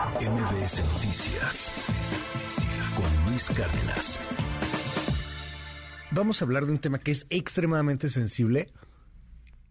MBS Noticias con Luis Cárdenas. Vamos a hablar de un tema que es extremadamente sensible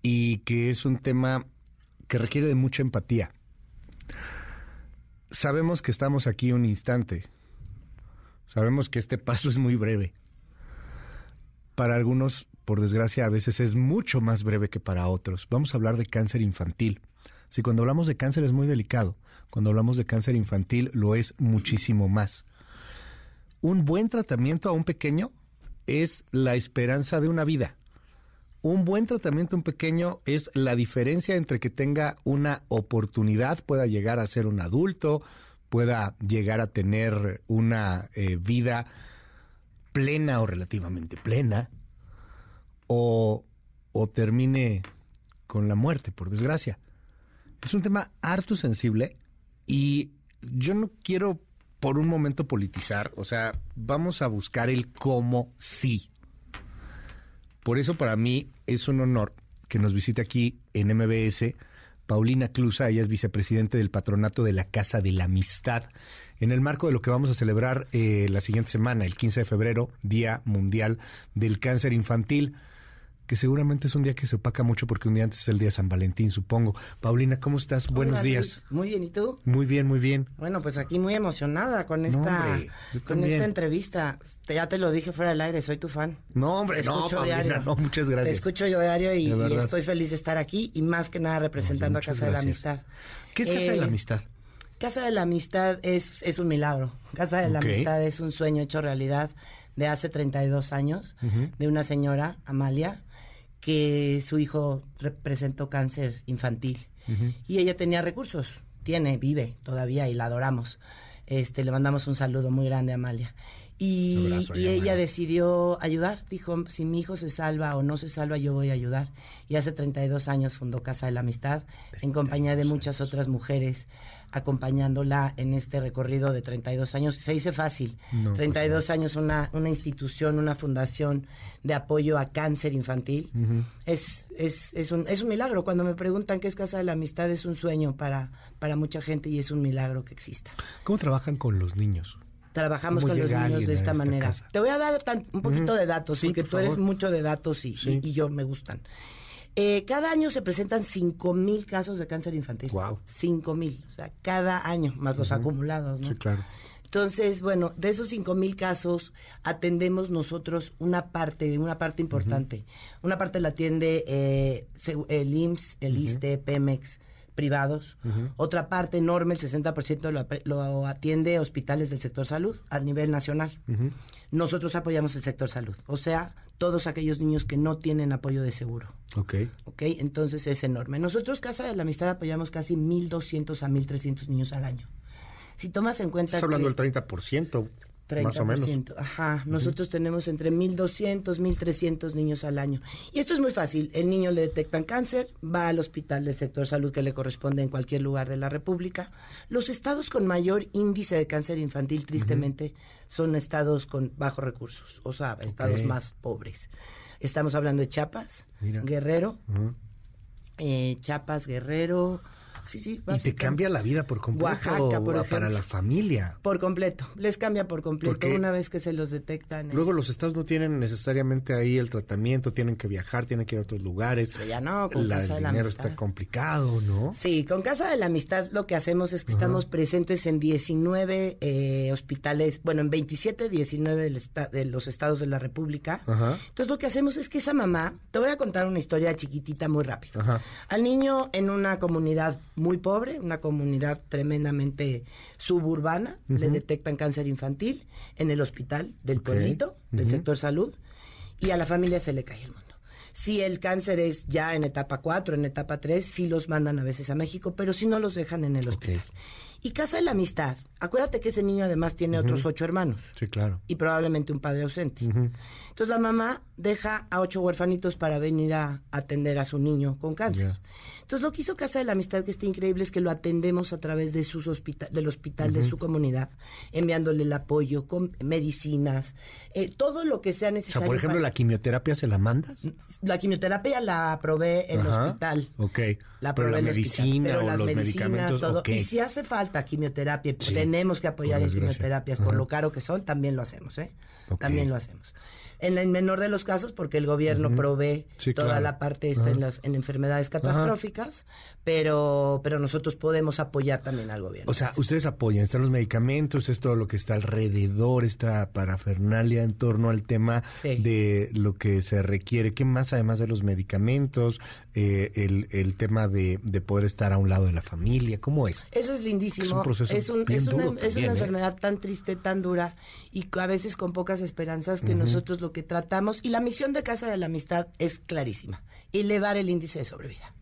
y que es un tema que requiere de mucha empatía. Sabemos que estamos aquí un instante. Sabemos que este paso es muy breve. Para algunos, por desgracia, a veces es mucho más breve que para otros. Vamos a hablar de cáncer infantil. Si cuando hablamos de cáncer es muy delicado, cuando hablamos de cáncer infantil lo es muchísimo más. Un buen tratamiento a un pequeño es la esperanza de una vida. Un buen tratamiento a un pequeño es la diferencia entre que tenga una oportunidad, pueda llegar a ser un adulto, pueda llegar a tener una eh, vida plena o relativamente plena, o, o termine con la muerte, por desgracia. Es un tema harto sensible y yo no quiero por un momento politizar, o sea, vamos a buscar el cómo sí. Por eso para mí es un honor que nos visite aquí en MBS Paulina Clusa, ella es vicepresidente del patronato de la Casa de la Amistad, en el marco de lo que vamos a celebrar eh, la siguiente semana, el 15 de febrero, Día Mundial del Cáncer Infantil que seguramente es un día que se opaca mucho porque un día antes es el día de San Valentín, supongo. Paulina, ¿cómo estás? Buenos días. Muy bien, ¿y tú? Muy bien, muy bien. Bueno, pues aquí muy emocionada con esta con esta entrevista. ya te lo dije fuera del aire, soy tu fan. No, hombre, no, Paulina, no, muchas gracias. Te escucho yo diario y, estoy feliz de estar aquí y más que nada representando a Casa de la Amistad. ¿Qué es Casa de la eh, Amistad? Casa de la Amistad es, es un milagro. Casa de la Amistad es un sueño hecho realidad de hace 32 años de una señora, Amalia, que su hijo presentó cáncer infantil y ella tenía recursos, tiene, vive todavía y la adoramos. Este, le mandamos un saludo muy grande a Amalia. Y, y ella decidió ayudar, dijo, si mi hijo se salva o no se salva, yo voy a ayudar. Y hace 32 años fundó Casa de la Amistad, en compañía de muchas otras mujeres acompañándola en este recorrido de 32 años. Se dice fácil, 32 pues años una, una institución, una fundación de apoyo a cáncer infantil. es, es, es, un, es un milagro. Cuando me preguntan qué es Casa de la Amistad, es un sueño para, para mucha gente y es un milagro que exista. ¿Cómo trabajan con los niños? Trabajamos con los niños de esta, manera. Te voy a dar un poquito de datos, porque tú eres mucho de datos y, y yo me gustan. Eh, cada año se presentan 5 mil casos de cáncer infantil. Wow. 5 mil, o sea, cada año, más los acumulados, ¿no? Sí, claro. Entonces, bueno, de esos 5 mil casos atendemos nosotros una parte, una parte importante. Una parte la atiende eh, el IMSS, el ISTE, Pemex, privados. Otra parte enorme, el 60% lo, lo, atiende hospitales del sector salud a nivel nacional. Nosotros apoyamos el sector salud, o sea, todos aquellos niños que no tienen apoyo de seguro. Ok. Ok, entonces es enorme. Nosotros, Casa de la Amistad, apoyamos casi 1.200 a 1.300 niños al año. Si tomas en cuenta... Estás hablando del 30%. 30%. Más o menos. Ajá. Nosotros tenemos entre 1.200, 1.300 niños al año. Y esto es muy fácil. El niño le detectan cáncer, va al hospital del sector salud que le corresponde en cualquier lugar de la República. Los estados con mayor índice de cáncer infantil, tristemente, son estados con bajos recursos, o sea, estados más pobres. Estamos hablando de Chiapas, Guerrero, eh, Chiapas, Guerrero, Sí, sí. Y te cambia la vida por completo. Oaxaca, por ejemplo. Para la familia. Por completo. Les cambia por completo una vez que se los detectan. Luego los estados no tienen necesariamente ahí el tratamiento, tienen que viajar, tienen que ir a otros lugares. Pero ya no, con Casa de la Amistad. está complicado, ¿no? Sí, con Casa de la Amistad lo que hacemos es que estamos presentes en 19 eh, hospitales, bueno, en 27, 19 de los estados de la República. Entonces lo que hacemos es que esa mamá, te voy a contar una historia chiquitita muy rápido. Al niño en una comunidad muy pobre, una comunidad tremendamente suburbana, le detectan cáncer infantil en el hospital del pueblito, del sector salud, y a la familia se le cae el mundo. Si el cáncer es ya en etapa 4, en etapa 3, sí los mandan a veces a México, pero si no los dejan en el hospital. Y Casa de la Amistad, acuérdate que ese niño además tiene otros ocho hermanos. Sí, claro. Y probablemente un padre ausente. Entonces la mamá deja a ocho huerfanitos para venir a atender a su niño con cáncer. Entonces, lo que hizo Casa de la Amistad, que está increíble, es que lo atendemos a través de sus hospital, del hospital de su comunidad, enviándole el apoyo con medicinas, eh, todo lo que sea necesario. O sea, por ejemplo, ¿la quimioterapia se la mandas? La quimioterapia la probé en el hospital. Ok. La probé la medicina o las los medicinas, todo. Y si hace falta falta quimioterapia, tenemos que apoyar en quimioterapias por lo caro que son, también lo hacemos, ¿eh? También lo hacemos en el menor de los casos, porque el gobierno provee toda la parte esta en, las, en enfermedades catastróficas, pero, pero nosotros podemos apoyar también al gobierno. O sea, ustedes apoyan, están los medicamentos, es todo lo que está alrededor, esta parafernalia en torno al tema de lo que se requiere. ¿Qué más además de los medicamentos? Eh, el, el tema de, de, poder estar a un lado de la familia, ¿cómo es? Eso es lindísimo. Es un proceso es, una, es una ¿eh? enfermedad tan triste, tan dura y a veces con pocas esperanzas que nosotros lo que tratamos, y la misión de Casa de la Amistad es clarísima, elevar el índice de sobrevida.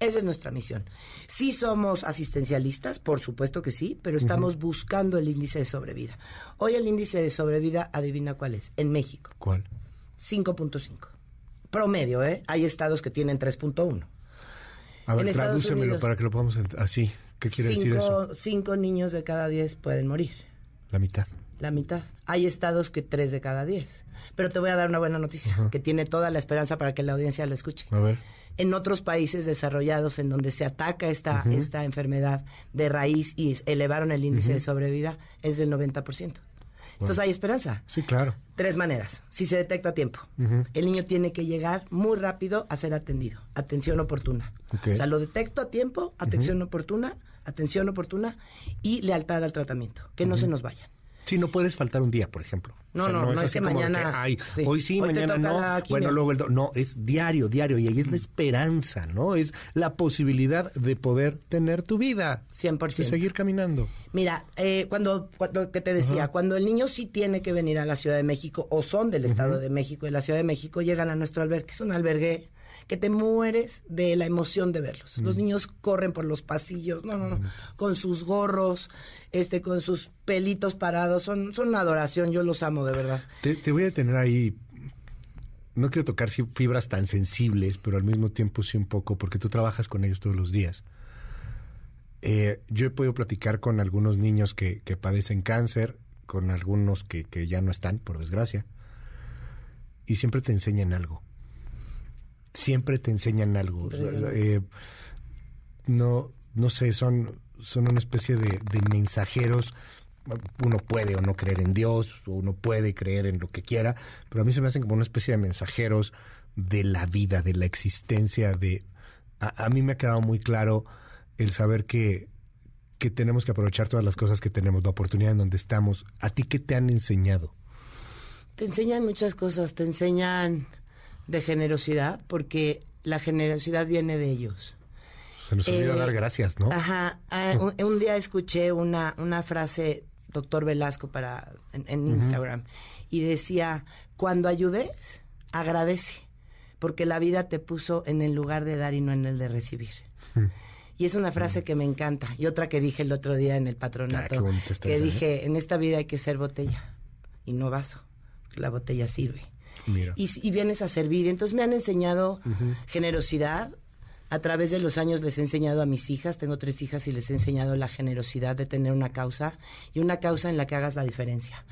Esa es nuestra misión. Sí somos asistencialistas, por supuesto que sí, pero estamos buscando el índice de sobrevida. Hoy el índice de sobrevida, adivina cuál es, en México. ¿Cuál? 5.5. Promedio, ¿eh? Hay estados que tienen 3.1. A ver, tradúcemelo para que lo podamos así. ¿Qué quiere decir eso? Cinco niños de cada diez pueden morir. La mitad. La mitad. Hay estados que tres de cada diez. Pero te voy a dar una buena noticia, que tiene toda la esperanza para que la audiencia lo escuche. A ver. En otros países desarrollados en donde se ataca esta, esta enfermedad de raíz y elevaron el índice de sobrevida, es del 90%. Entonces hay esperanza. Sí, claro. Tres maneras. Si se detecta a tiempo. El niño tiene que llegar muy rápido a ser atendido. Atención oportuna. O sea, lo detecto a tiempo, atención oportuna, atención oportuna y lealtad al tratamiento. Que no se nos vayan. Sí, no puedes faltar un día, por ejemplo. No, no, no, es, que mañana. Hoy sí, mañana no. Bueno, luego el. no, es diario, diario. Y ahí es la esperanza, ¿no? Es la posibilidad de poder tener tu vida. 100%. De seguir caminando. Mira, eh, cuando, cuando, que te decía, cuando el niño sí tiene que venir a la Ciudad de México o son del Estado de México y la Ciudad de México, llegan a nuestro albergue, es un albergue que te mueres de la emoción de verlos. Los niños corren por los pasillos, no, no, no, con sus gorros, este, con sus pelitos parados, son, son una adoración, yo los amo de verdad. Te, voy a tener ahí no quiero tocar fibras tan sensibles, pero al mismo tiempo sí un poco, porque tú trabajas con ellos todos los días. Eh, yo he podido platicar con algunos niños que, que padecen cáncer, con algunos que, que, ya no están, por desgracia, y siempre te enseñan algo siempre te enseñan algo. Eh, no, no sé, son, son una especie de, mensajeros. Uno puede o no creer en Dios, o uno puede creer en lo que quiera, pero a mí se me hacen como una especie de mensajeros de la vida, de la existencia, de... A, mí me ha quedado muy claro el saber que, que tenemos que aprovechar todas las cosas que tenemos, la oportunidad en donde estamos. ¿A ti qué te han enseñado? Te enseñan muchas cosas, te enseñan de generosidad, porque la generosidad viene de ellos. Se nos olvidó dar eh, gracias, ¿no? Ajá. Ah, un, día escuché una, una frase, doctor Velasco, para, en, Instagram, y decía, cuando ayudes, agradece, porque la vida te puso en el lugar de dar y no en el de recibir. Y es una frase que me encanta. Y otra que dije el otro día en el patronato, ah, que dije, en esta vida hay que ser botella y no vaso, la botella sirve. Y, vienes a servir. Entonces me han enseñado generosidad. A través de los años les he enseñado a mis hijas, tengo tres hijas y les he enseñado la generosidad de tener una causa y una causa en la que hagas la diferencia.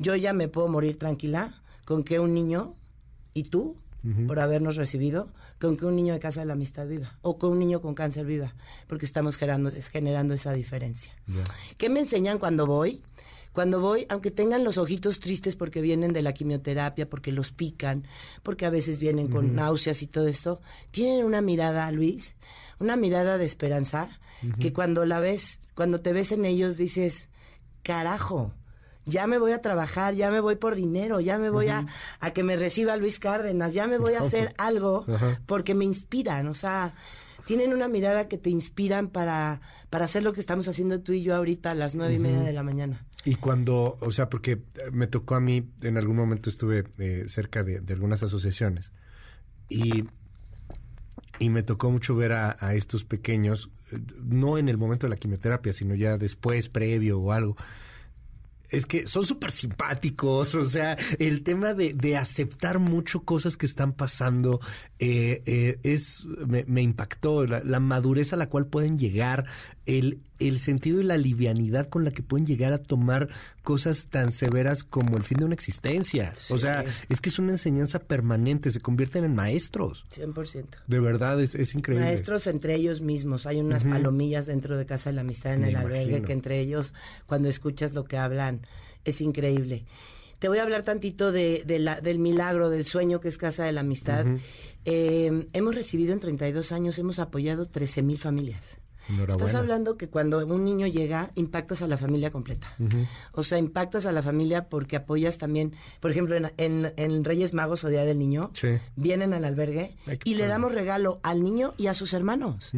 Yo ya me puedo morir tranquila con que un niño y tú, por habernos recibido, con que un niño de Casa de la Amistad viva o con un niño con cáncer viva, porque estamos generando, generando esa diferencia. ¿Qué me enseñan cuando voy? Cuando voy, aunque tengan los ojitos tristes porque vienen de la quimioterapia, porque los pican, porque a veces vienen con náuseas y todo esto, tienen una mirada, Luis, una mirada de esperanza, que cuando la ves, cuando te ves en ellos dices, carajo, ya me voy a trabajar, ya me voy por dinero, ya me voy a, a, que me reciba Luis Cárdenas, ya me voy a hacer algo porque me inspiran, o sea, tienen una mirada que te inspiran para, para hacer lo que estamos haciendo tú y yo ahorita a las nueve y media de la mañana. Y cuando, o sea, porque me tocó a mí, en algún momento estuve eh, cerca de, algunas asociaciones y, y me tocó mucho ver a, estos pequeños, eh, no en el momento de la quimioterapia, sino ya después, previo o algo, es que son súper simpáticos, o sea, el tema de, de, aceptar mucho cosas que están pasando eh, es me, impactó la, madurez a la cual pueden llegar, el el sentido y la livianidad con la que pueden llegar a tomar cosas tan severas como el fin de una existencia. O sea, es que es una enseñanza permanente, se convierten en maestros. 100%. De verdad, es, es increíble. Maestros entre ellos mismos. Hay unas palomillas dentro de Casa de la Amistad en el albergue que entre ellos, cuando escuchas lo que hablan, es increíble. Te voy a hablar tantito de, la, del milagro, del sueño que es Casa de la Amistad. Eh, hemos recibido en 32 años, hemos apoyado 13 mil familias. Estás hablando que cuando un niño llega, impactas a la familia completa. O sea, impactas a la familia porque apoyas también, por ejemplo, en, Reyes Magos o Día del Niño, vienen al albergue y le damos regalo al niño y a sus hermanos.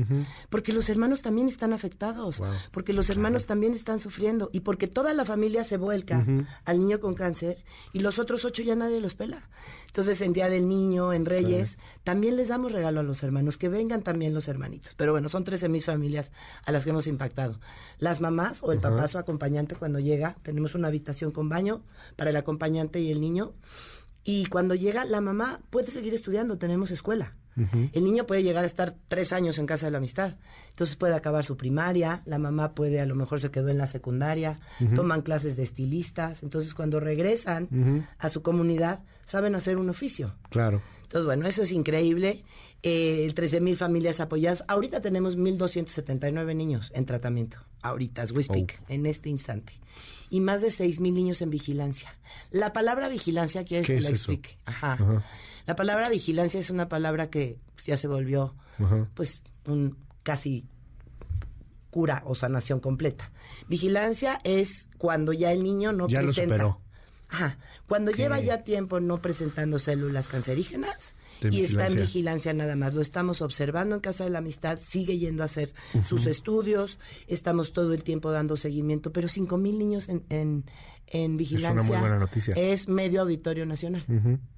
Porque los hermanos también están afectados, porque los hermanos también están sufriendo y porque toda la familia se vuelca al niño con cáncer y los otros ocho ya nadie los pela. Entonces, en Día del Niño, en Reyes, también les damos regalo a los hermanos, que vengan también los hermanitos. Pero bueno, son 13 mis familias a las que hemos impactado. Las mamás o el papá, su acompañante, cuando llega, tenemos una habitación con baño para el acompañante y el niño. Y cuando llega, la mamá puede seguir estudiando, tenemos escuela. El niño puede llegar a estar tres años en casa de la amistad. Entonces puede acabar su primaria, la mamá puede, a lo mejor se quedó en la secundaria, toman clases de estilistas. Entonces cuando regresan a su comunidad, saben hacer un oficio. Claro. Entonces, bueno, eso es increíble. Eh, 13 mil familias apoyadas. Ahorita tenemos 1.279 niños en tratamiento. Ahorita, as we speak, oh. en este instante. Y más de 6 mil niños en vigilancia. La palabra vigilancia, quiere que la explique? Ajá. La palabra vigilancia es una palabra que ya se volvió, pues, un casi cura o sanación completa. Vigilancia es cuando ya el niño no ya presenta. Lo superó. Ajá. Cuando lleva ya tiempo no presentando células cancerígenas y está en vigilancia nada más. Lo estamos observando en Casa de la Amistad, sigue yendo a hacer sus estudios, estamos todo el tiempo dando seguimiento, pero cinco mil niños en, en, vigilancia. Es una muy buena noticia. Es medio auditorio nacional.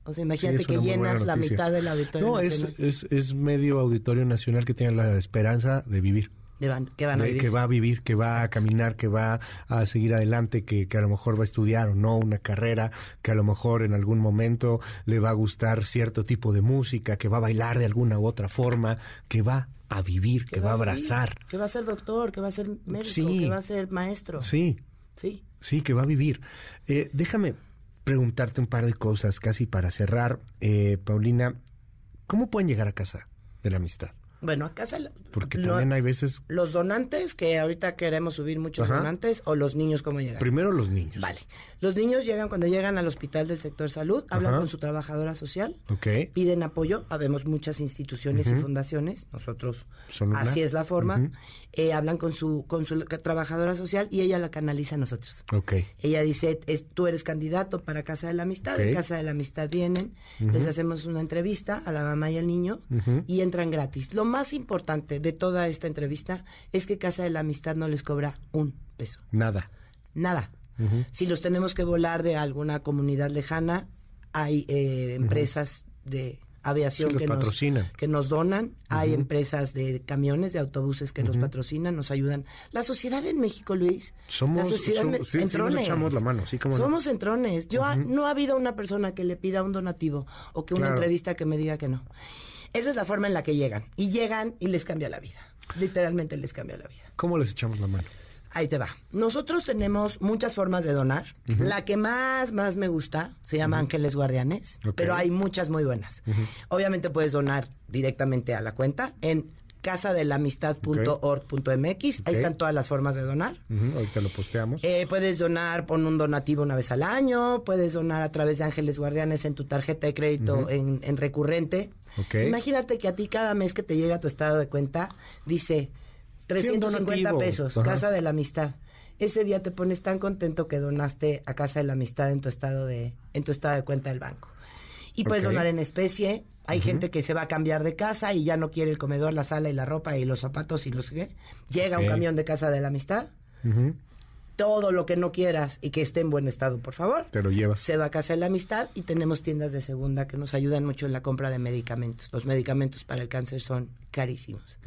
O sea, imagínate que llenas la mitad del auditorio nacional. No, es, es medio auditorio nacional que tiene la esperanza de vivir que, van a vivir. que va a vivir, que va a caminar, que va a seguir adelante, que, a lo mejor va a estudiar o no una carrera, que a lo mejor en algún momento le va a gustar cierto tipo de música, que va a bailar de alguna u otra forma, que va a vivir, que, va, a abrazar. que va a ser doctor, que va a ser médico, que va a ser maestro. Sí. Sí. Sí, que va a vivir. Eh, déjame preguntarte un par de cosas casi para cerrar. Eh, Paulina, ¿cómo pueden llegar a casa de la amistad? Bueno, a casa... Porque también hay veces... Los donantes, que ahorita queremos subir muchos donantes, o los niños, ¿cómo llegan? Primero los niños. Vale. Los niños llegan cuando llegan al hospital del sector salud, hablan con su trabajadora social, piden apoyo, habemos muchas instituciones y fundaciones, nosotros así es la forma, eh, hablan con su, con su trabajadora social y ella la canaliza a nosotros. Okay. Ella dice, tú eres candidato para Casa de la Amistad, en Casa de la Amistad vienen, les hacemos una entrevista a la mamá y al niño y entran gratis. Lo más importante de toda esta entrevista es que Casa de la Amistad no les cobra un peso. Nada. Nada. Si los tenemos que volar de alguna comunidad lejana, hay eh, empresas de aviación que, nos, que nos donan, hay empresas de camiones, de autobuses que nos patrocinan, nos ayudan. La sociedad en México, Luis, somos, la sociedad echamos la mano, sí, como Somos entrones. Yo no ha habido una persona que le pida un donativo o que una entrevista que me diga que no. Esa es la forma en la que llegan. Y llegan y les cambia la vida. Literalmente les cambia la vida. ¿Cómo les echamos la mano? Ahí te va. Nosotros tenemos muchas formas de donar. La que más, más me gusta se llama Ángeles Guardianes, pero hay muchas muy buenas. Obviamente puedes donar directamente a la cuenta en casadelamistad.org.mx. Ahí están todas las formas de donar. Ahorita lo posteamos. Eh, puedes donar por un donativo una vez al año. Puedes donar a través de Ángeles Guardianes en tu tarjeta de crédito en, en, recurrente. Imagínate que a ti cada mes que te llega tu estado de cuenta dice 350 pesos, Casa de la Amistad. Ese día te pones tan contento que donaste a Casa de la Amistad en tu estado de, en tu estado de cuenta del banco. Y puedes donar en especie. Hay gente que se va a cambiar de casa y ya no quiere el comedor, la sala y la ropa y los zapatos y los que. Llega un camión de Casa de la Amistad todo lo que no quieras y que esté en buen estado, por favor. Te lo llevas. Se va a casa de la amistad y tenemos tiendas de segunda que nos ayudan mucho en la compra de medicamentos. Los medicamentos para el cáncer son carísimos.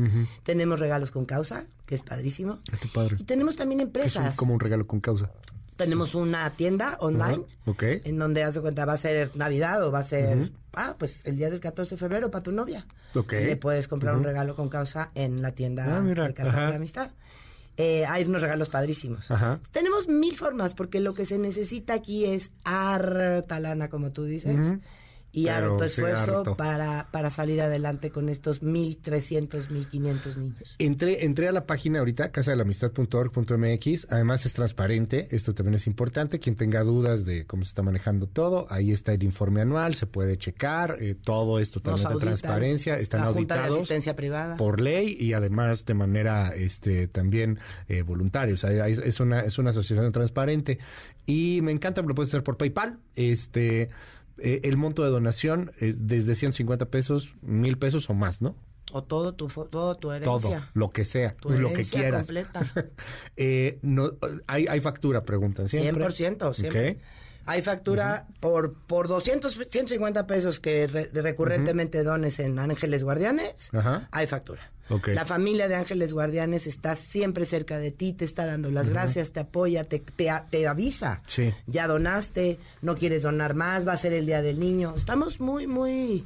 Tenemos regalos con causa, que es padrísimo. Ah, qué padre. Y tenemos también empresas. Es como un regalo con causa. Tenemos una tienda online en donde hace cuenta va a ser Navidad o va a ser ah pues el día del 14 de febrero para tu novia. Okay. Le puedes comprar un regalo con causa en la tienda ah, de Casa de Amistad. eh, hay unos regalos padrísimos. Ajá. Tenemos mil formas, porque lo que se necesita aquí es harta lana, como tú dices. Y Pero, harto sí, esfuerzo harto. para, para salir adelante con estos 1.300, 1.500 niños. Entré, entré a la página ahorita, casadelamistad.org.mx. Además es transparente, esto también es importante. Quien tenga dudas de cómo se está manejando todo, ahí está el informe anual, se puede checar. eh, todo es totalmente transparencia, están la Junta de auditados Asistencia Privada. por ley y además de manera este también eh, voluntaria. O sea, es una, es una asociación transparente. Y me encanta, lo puedes hacer por PayPal. Este. Eh, el monto de donación es desde 150 pesos, mil pesos o más, ¿no? O todo tu, todo tu Todo, herencia. lo que sea, Tu lo que quieras. completa. Eh, no, hay, hay factura, preguntan siempre. 100%, siempre. Hay factura por, por 200, 150 pesos que re- recurrentemente dones en Ángeles Guardianes. Ajá. Hay factura. La familia de Ángeles Guardianes está siempre cerca de ti, te está dando las gracias, te apoya, te, te, avisa. Sí. Ya donaste, no quieres donar más, va a ser el Día del Niño. Estamos muy, muy,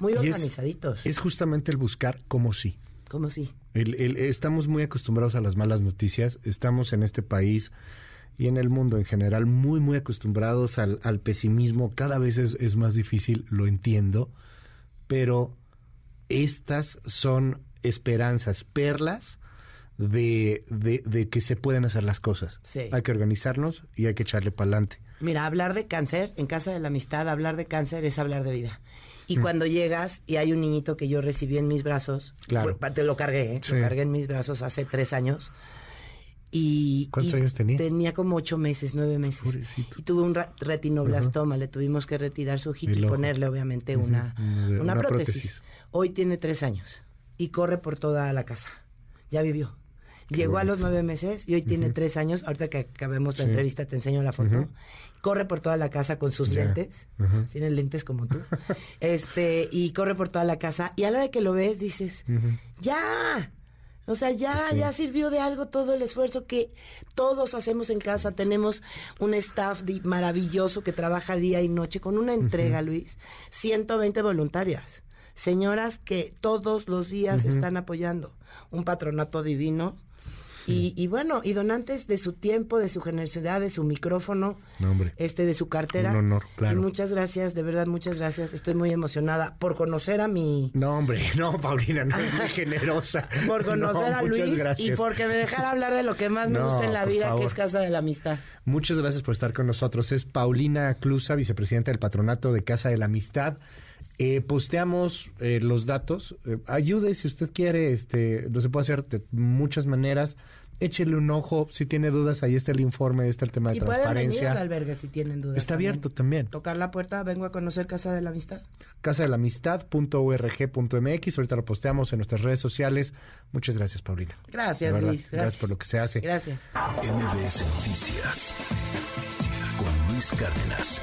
muy es- organizaditos. Es justamente el buscar como sí. ¿Cómo sí? El- el- estamos muy acostumbrados a las malas noticias. Estamos en este país y en el mundo en general muy, muy acostumbrados al, al pesimismo. Cada vez es, es más difícil, lo entiendo, pero estas son esperanzas, perlas de, de, de que se pueden hacer las cosas. Sí. Hay que organizarnos y hay que echarle para adelante. Mira, hablar de cáncer, en Casa de la Amistad, hablar de cáncer es hablar de vida. Y Mm. cuando llegas y hay un niñito que yo recibí en mis brazos, Claro. bu- te lo cargué, ¿eh? Sí. lo cargué en mis brazos hace tres años. Y, ¿Cuántos y años tenía? Tenía como ocho meses, nueve meses. Pobrecito. Y tuve un retinoblastoma, le tuvimos que retirar su ojito y ponerle obviamente una, una- una, una prótesis. prótesis. Hoy tiene tres años y corre por toda la casa. Ya vivió. Qué Llegó a los nueve meses y hoy tiene tres años. Ahorita que acabemos la Sí. entrevista te enseño la foto. Corre por toda la casa con sus lentes. Ujú. Tiene lentes como tú. este, y corre por toda la casa. Y a la hora que lo ves, dices, ya. O sea, ya, Pues sí. ya sirvió de algo todo el esfuerzo que todos hacemos en casa. Tenemos un staff maravilloso que trabaja día y noche con una entrega, Luis. 120 voluntarias. Señoras que todos los días están apoyando. Un patronato divino. Y, y bueno, y donantes de su tiempo, de su generosidad, de su micrófono, No, este, de su cartera. Un honor, claro. Y muchas gracias, de verdad, muchas gracias. Estoy muy emocionada por conocer a mi, No, hombre, no, Paulina, no es muy generosa. por conocer No, a Luis y gracias. porque me dejara hablar de lo que más me No, gusta en la vida, que es Casa de la Amistad. Muchas gracias por estar con nosotros. Es Paulina Clusa, vicepresidenta del Patronato de Casa de la Amistad. Eh, posteamos eh, los datos. Eh, ayude si usted quiere. Este, lo se puede hacer de muchas maneras. Échele un ojo. Si tiene dudas, ahí está el informe, ahí está el tema de Y pueden venir al transparencia. albergue si tienen dudas. Está también. abierto también. Tocar la puerta, vengo a conocer Casa de la Amistad. casadelamistad.org.mx. Ahorita lo posteamos en nuestras redes sociales. Muchas gracias, Paulina. Gracias, De verdad, Luis. Gracias. gracias por lo que se hace. Gracias. MBS Noticias con Luis Cárdenas.